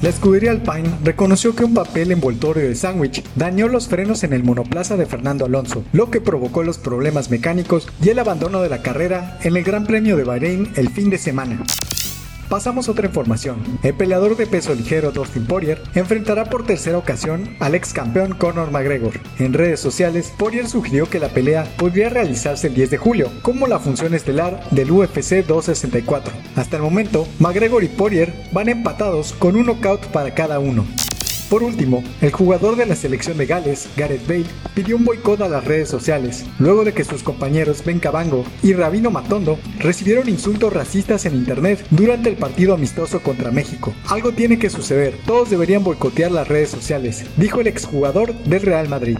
La escudería Alpine reconoció que un papel envoltorio de sándwich dañó los frenos en el monoplaza de Fernando Alonso, lo que provocó los problemas mecánicos y el abandono de la carrera en el Gran Premio de Bahrein el fin de semana. Pasamos a otra información. El peleador de peso ligero Dustin Poirier enfrentará por tercera ocasión al ex campeón Conor McGregor. En redes sociales, Poirier sugirió que la pelea podría realizarse el 10 de julio, como la función estelar del UFC 264. Hasta el momento, McGregor y Poirier van empatados con un knockout para cada uno. Por último, el jugador de la selección de Gales, Gareth Bale, pidió un boicot a las redes sociales, luego de que sus compañeros Ben Cabango y Rabino Matondo recibieron insultos racistas en internet durante el partido amistoso contra México. Algo tiene que suceder, todos deberían boicotear las redes sociales, dijo el exjugador del Real Madrid.